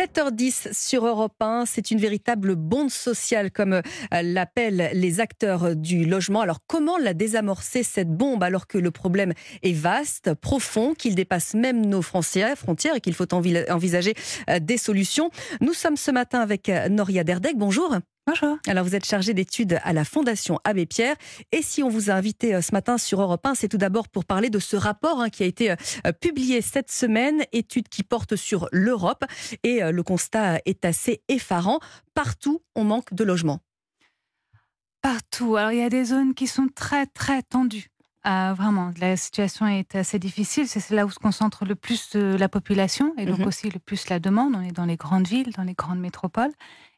7h10 sur Europe 1, c'est une véritable bombe sociale comme euh, l'appellent les acteurs du logement. Alors comment la désamorcer cette bombe alors que le problème est vaste, profond, qu'il dépasse même nos frontières, et qu'il faut envisager euh, des solutions? Nous sommes ce matin avec euh, Noria Derdek. Bonjour. Bonjour. Alors, vous êtes chargée d'études à la Fondation Abbé Pierre. Et si on vous a invité euh, ce matin sur Europe 1, c'est tout d'abord pour parler de ce rapport hein, qui a été euh, euh, publié cette semaine, étude qui porte sur l'Europe. Et le constat est assez effarant. Partout, on manque de logements. Partout. Alors, il y a des zones qui sont très, très tendues. vraiment, la situation est assez difficile. C'est là où se concentre le plus la population et donc mhm. aussi le plus la demande. On est dans les grandes villes, dans les grandes métropoles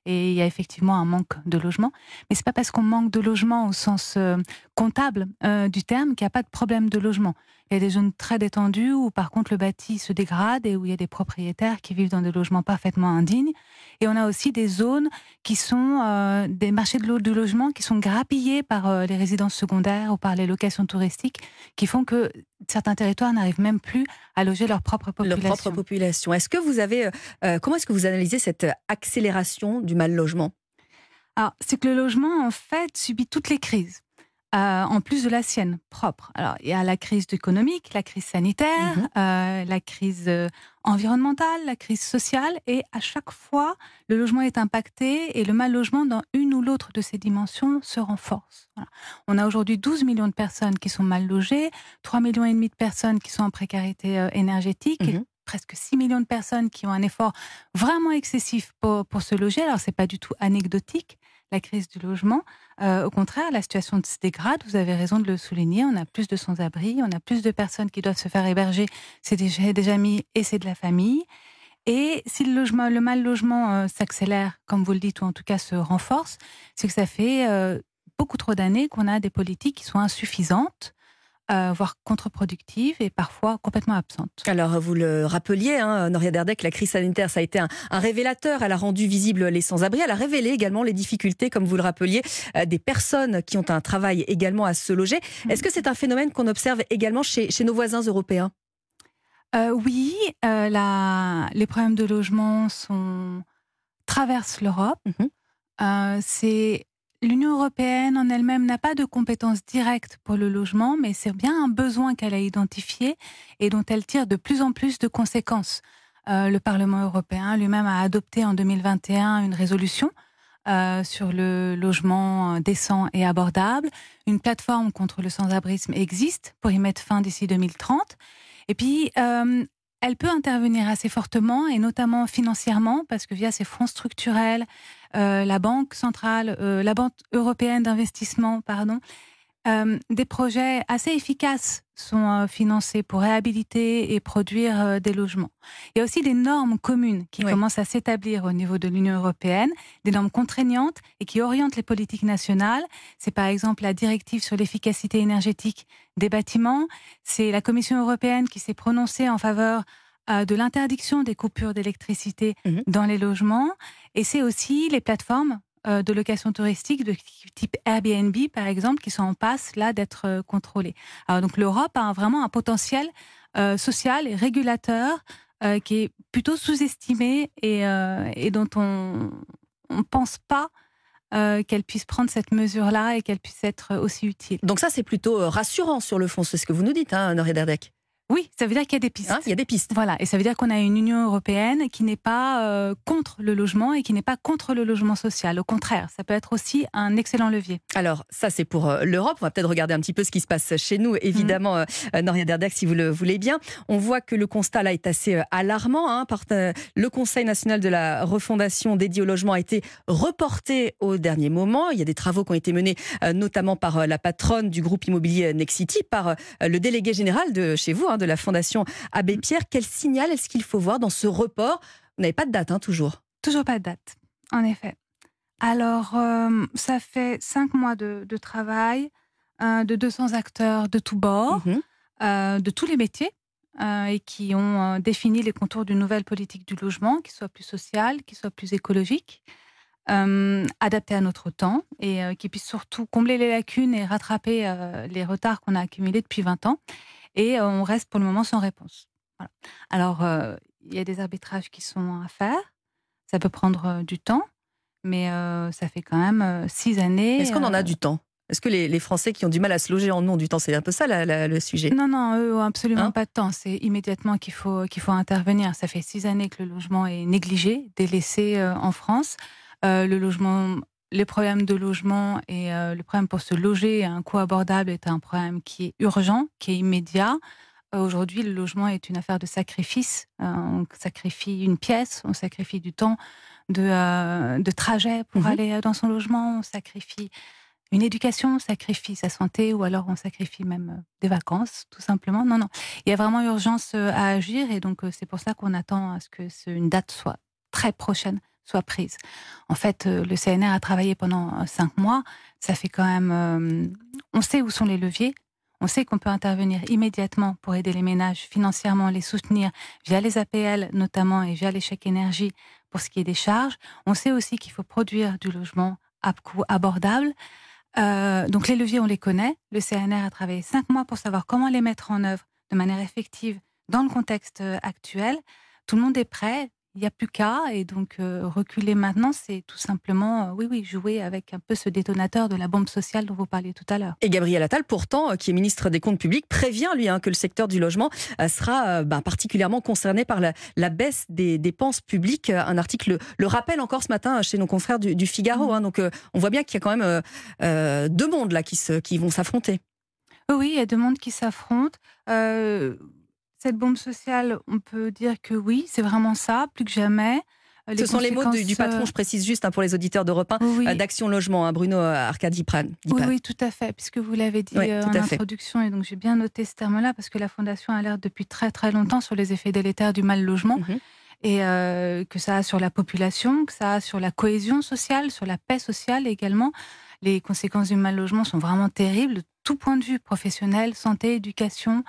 et il y a effectivement un manque de logement. Mais c'est pas parce qu'on manque de logement au sens euh, comptable euh, du terme qu'il n'y a pas de problème de logement. Il y a des zones très détendues où par contre le bâti se dégrade et où il y a des propriétaires qui vivent dans des logements parfaitement indignes. Et on a aussi des zones qui sont euh, des marchés de, de, logement qui sont grappillés par les résidences secondaires ou par les locations touristiques qui font que certains territoires n'arrivent même plus à loger leur propre population. Leur propre population. Est-ce que vous avez, comment est-ce que vous analysez cette accélération du mal logement? Alors, c'est que le logement, en fait, subit toutes les crises. Euh, en plus de la sienne propre. Alors, il y a la crise économique, la crise sanitaire, mhm. euh, la crise euh, environnementale, la crise sociale, et à chaque fois, le logement est impacté et le mal logement dans une ou l'autre de ces dimensions se renforce. On a aujourd'hui 12 millions de personnes qui sont mal logées, 3 millions et demi de personnes qui sont en précarité énergétique, mhm presque 6 millions de personnes qui ont un effort vraiment excessif pour, pour se loger. Alors, ce n'est pas du tout anecdotique, la crise du logement. Euh, au contraire, la situation se dégrade. Vous avez raison de le souligner. On a plus de sans-abri, on a plus de personnes qui doivent se faire héberger. C'est des, des amis et c'est de la famille. Et si le mal logement euh, s'accélère, comme vous le dites, ou en tout cas se renforce, c'est que ça fait euh, beaucoup trop d'années qu'on a des politiques qui sont insuffisantes euh, voire contre-productive et parfois complètement absente. Alors, vous le rappeliez, hein, Noria Derdek, la crise sanitaire, ça a été un, révélateur. Elle a rendu visibles les sans-abri. Elle a révélé également les difficultés, comme vous le rappeliez, euh, des personnes qui ont un travail également à se loger. Mm. Est-ce que c'est un phénomène qu'on observe également chez, chez nos voisins européens? Euh, Oui, la, les problèmes de logement sont traversent l'Europe. Mm-hmm. c'est L'Union européenne en elle-même n'a pas de compétences directes pour le logement, mais c'est bien un besoin qu'elle a identifié et dont elle tire de plus en plus de conséquences. Euh, le Parlement européen lui-même a adopté en 2021 une résolution euh, sur le logement euh, décent et abordable. Une plateforme contre le sans-abrisme existe pour y mettre fin d'ici 2030. Et puis, elle peut intervenir assez fortement et notamment financièrement parce que via ses fonds structurels, la Banque centrale, euh, la Banque européenne d'investissement, pardon, euh, des projets assez efficaces sont financés pour réhabiliter et produire des logements. Il y a aussi des normes communes qui commencent à s'établir au niveau de l'Union européenne, des normes contraignantes et qui orientent les politiques nationales. C'est par exemple la directive sur l'efficacité énergétique des bâtiments. C'est la Commission européenne qui s'est prononcée en faveur de l'interdiction des coupures d'électricité mhm. dans les logements. Et c'est aussi les plateformes euh, de location touristique de type Airbnb, par exemple, qui sont en passe là d'être euh, contrôlées. Alors donc l'Europe a vraiment un potentiel euh, social et régulateur qui est plutôt sous-estimé et, et, dont on ne pense pas qu'elle puisse prendre cette mesure-là et qu'elle puisse être aussi utile. Donc ça, c'est plutôt rassurant sur le fond, c'est ce que vous nous dites, hein, Noré Derdek. Oui, ça veut dire qu'il y a des pistes. Hein, il y a des pistes. Voilà, et ça veut dire qu'on a une Union européenne qui n'est pas euh, contre le logement et qui n'est pas contre le logement social. Au contraire, ça peut être aussi un excellent levier. Alors, ça c'est pour euh, l'Europe. On va peut-être regarder un petit peu ce qui se passe chez nous, évidemment, mmh. euh, Noria si vous le voulez bien. On voit que le constat là est assez alarmant. Hein, le Conseil national de la refondation dédié au logement a été reporté au dernier moment. Il y a des travaux qui ont été menés, notamment par la patronne du groupe immobilier Nexity, par le délégué général de chez vous, hein, de la Fondation Abbé Pierre. Quel signal est-ce qu'il faut voir dans ce report? Vous n'avez pas de date, hein, toujours Toujours pas de date, en effet. Alors, euh, ça fait cinq mois de, travail, euh, de 200 acteurs de tous bords, mhm. euh, de tous les métiers, et qui ont défini les contours d'une nouvelle politique du logement qui soit plus sociale, qui soit plus écologique. adaptée à notre temps et qui puisse surtout combler les lacunes et rattraper les retards qu'on a accumulés depuis 20 ans et euh, on reste pour le moment sans réponse. Alors, euh, il y a des arbitrages qui sont à faire. Ça peut prendre du temps, mais ça fait quand même six années. Est-ce qu'on en a du temps? Est-ce que les, Français qui ont du mal à se loger en ont du temps? C'est un peu ça le sujet. Non, non, eux absolument hein? pas de temps. C'est immédiatement qu'il faut, qu'il faut intervenir. Ça fait six années que le logement est négligé, délaissé euh, en France. Euh, le logement, les problèmes de logement et euh, le problème pour se loger à un coût abordable est un problème qui est urgent, qui est immédiat. Aujourd'hui, le logement est une affaire de sacrifice. on sacrifie une pièce, on sacrifie du temps de, de trajet pour mmh aller dans son logement, on sacrifie une éducation, on sacrifie sa santé ou alors on sacrifie même euh, des vacances, tout simplement. Non, non. Il y a vraiment urgence euh, à agir et donc euh, c'est pour ça qu'on attend à ce que une date soit très prochaine soit prise. En fait, le CNR a travaillé pendant cinq mois. Ça fait quand même. on sait où sont les leviers. On sait qu'on peut intervenir immédiatement pour aider les ménages financièrement, les soutenir via les APL notamment et via les chèques énergie pour ce qui est des charges. On sait aussi qu'il faut produire du logement à coût abordable. Euh, donc les leviers, on les connaît. Le CNR a travaillé cinq mois pour savoir comment les mettre en œuvre de manière effective dans le contexte euh, actuel. Tout le monde est prêt il n'y a plus qu'à. Et donc, euh, reculer maintenant, c'est tout simplement, euh, oui, oui, jouer avec un peu ce détonateur de la bombe sociale dont vous parliez tout à l'heure. Et Gabriel Attal, pourtant, euh, qui est ministre des Comptes publics, prévient, lui, hein, que le secteur du logement sera bah, particulièrement concerné par la, baisse des dépenses publiques. Un article le rappelle encore ce matin chez nos confrères du, Figaro. Mmh. Hein. donc, on voit bien qu'il y a quand même deux mondes là qui, se, qui vont s'affronter. Oui, il y a deux mondes qui s'affrontent. Cette bombe sociale, on peut dire que oui, c'est vraiment ça, plus que jamais. Euh, Ce sont les mots du, patron, je précise juste hein, pour les auditeurs d'Europe 1, euh, d'Action Logement, hein, Bruno euh, Arcadi Pran. Oui, oui, tout à fait, puisque vous l'avez dit en introduction, et donc j'ai bien noté ce terme-là, parce que la Fondation alerte depuis très très longtemps sur les effets délétères du mal logement. Mhm. Et que ça a sur la population, que ça a sur la cohésion sociale, sur la paix sociale également. Les conséquences du mal logement sont vraiment terribles, de tout point de vue professionnel, santé, éducation,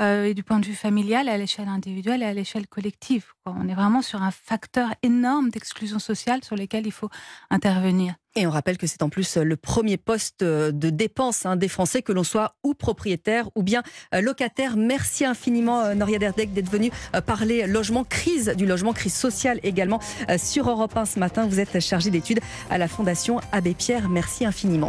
euh, et du point de vue familial, à l'échelle individuelle et à l'échelle collective. On est vraiment sur un facteur énorme d'exclusion sociale sur lequel il faut intervenir. Et on rappelle que c'est en plus le premier poste de dépense hein, des Français, que l'on soit ou propriétaire ou bien euh, locataire. Merci infiniment, euh, Noria Derdek, d'être venu parler logement, crise du logement, crise sociale également sur Europe 1 ce matin. Vous êtes chargé d'études à la Fondation Abbé Pierre. Merci infiniment.